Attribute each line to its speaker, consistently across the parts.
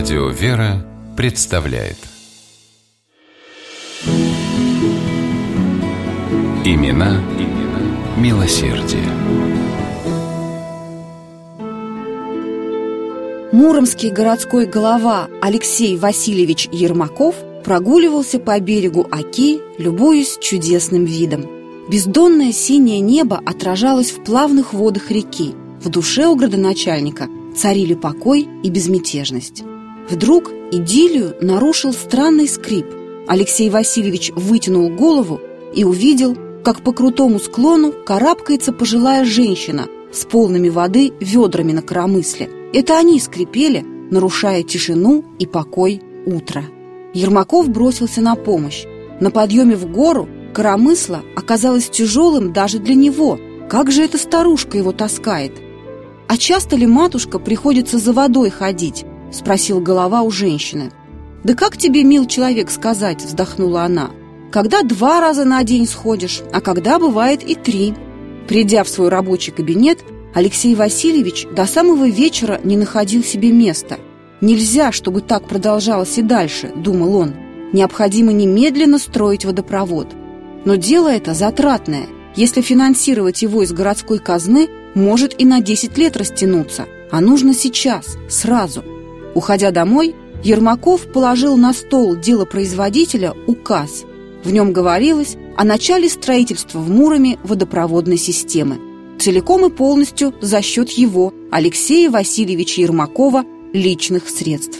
Speaker 1: Радио «Вера» представляет Имена, имена милосердие.
Speaker 2: Муромский городской голова Алексей Васильевич Ермаков прогуливался по берегу Оки, любуясь чудесным видом. Бездонное синее небо отражалось в плавных водах реки. В душе у градоначальника царили покой и безмятежность. Вдруг идиллию нарушил странный скрип. Алексей Васильевич вытянул голову и увидел, как по крутому склону карабкается пожилая женщина с полными воды ведрами на коромысле. Это они скрипели, нарушая тишину и покой утра. Ермаков бросился на помощь. На подъеме в гору коромысло оказалось тяжелым даже для него. Как же эта старушка его таскает? «А часто ли, матушка, приходится за водой ходить?» – спросил голова у женщины. «Да как тебе, мил человек, сказать?» – вздохнула она. «Когда два раза на день сходишь, а когда бывает и три». Придя в свой рабочий кабинет, Алексей Васильевич до самого вечера не находил себе места. «Нельзя, чтобы так продолжалось и дальше», – думал он. «Необходимо немедленно строить водопровод». Но дело это затратное. Если финансировать его из городской казны, может и на 10 лет растянуться, а нужно сейчас, сразу. Уходя домой, Ермаков положил на стол делопроизводителя указ. В нем говорилось о начале строительства в Муроме водопроводной системы целиком и полностью за счет его, Алексея Васильевича Ермакова, личных средств.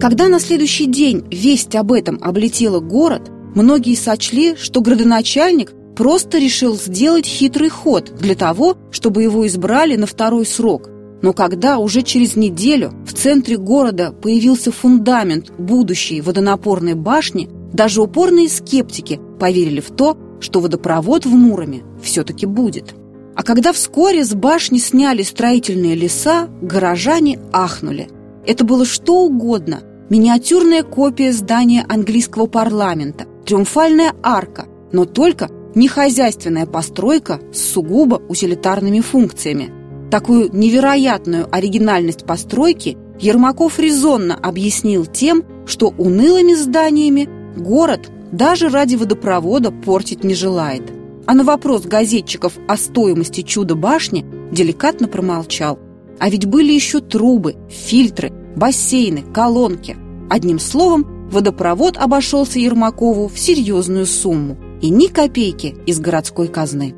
Speaker 2: Когда на следующий день весть об этом облетела город, многие сочли, что градоначальник просто решил сделать хитрый ход для того, чтобы его избрали на второй срок. Но когда уже через неделю в центре города появился фундамент будущей водонапорной башни, даже упорные скептики поверили в то, что водопровод в Муроме все-таки будет. А когда вскоре с башни сняли строительные леса, горожане ахнули. Это было что угодно. Миниатюрная копия здания английского парламента, триумфальная арка, но только не хозяйственная постройка с сугубо утилитарными функциями. Такую невероятную оригинальность постройки Ермаков резонно объяснил тем, что унылыми зданиями город даже ради водопровода портить не желает. А на вопрос газетчиков о стоимости чудо-башни деликатно промолчал. А ведь были еще трубы, фильтры, бассейны, колонки. Одним словом, водопровод обошелся Ермакову в серьезную сумму и ни копейки из городской казны.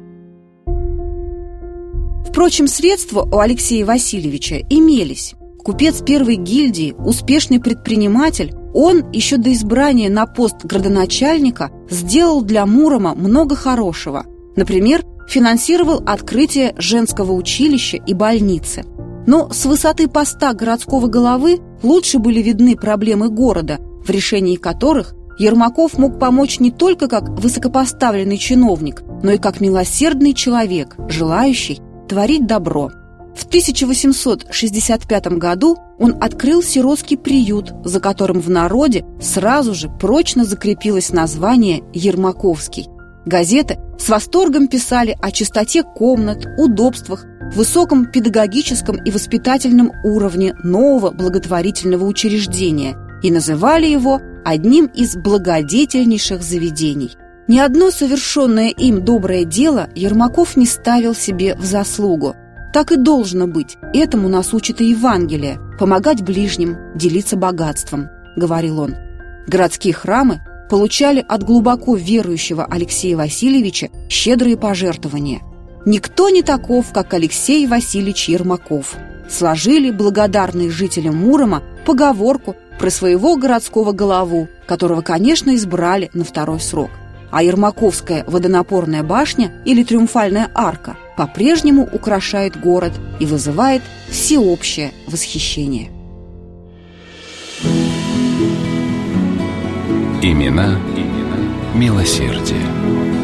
Speaker 2: Впрочем, средства у Алексея Васильевича имелись. Купец первой гильдии, успешный предприниматель, он еще до избрания на пост градоначальника сделал для Мурома много хорошего. Например, финансировал открытие женского училища и больницы. Но с высоты поста городского головы лучше были видны проблемы города, в решении которых Ермаков мог помочь не только как высокопоставленный чиновник, но и как милосердный человек, желающий творить добро. В 1865 году он открыл сиротский приют, за которым в народе сразу же прочно закрепилось название «Ермаковский». Газеты с восторгом писали о чистоте комнат, удобствах, высоком педагогическом и воспитательном уровне нового благотворительного учреждения и называли его одним из благодетельнейших заведений. Ни одно совершенное им доброе дело Ермаков не ставил себе в заслугу – так и должно быть. Этому нас учит и Евангелие. Помогать ближним, делиться богатством, говорил он. Городские храмы получали от глубоко верующего Алексея Васильевича щедрые пожертвования. Никто не таков, как Алексей Васильевич Ермаков. Сложили благодарные жителям Мурома поговорку про своего городского голову, которого, конечно, избрали на второй срок. А Ермаковская водонапорная башня или Триумфальная арка – по-прежнему украшает город и вызывает всеобщее восхищение.
Speaker 1: Имена, имена милосердие.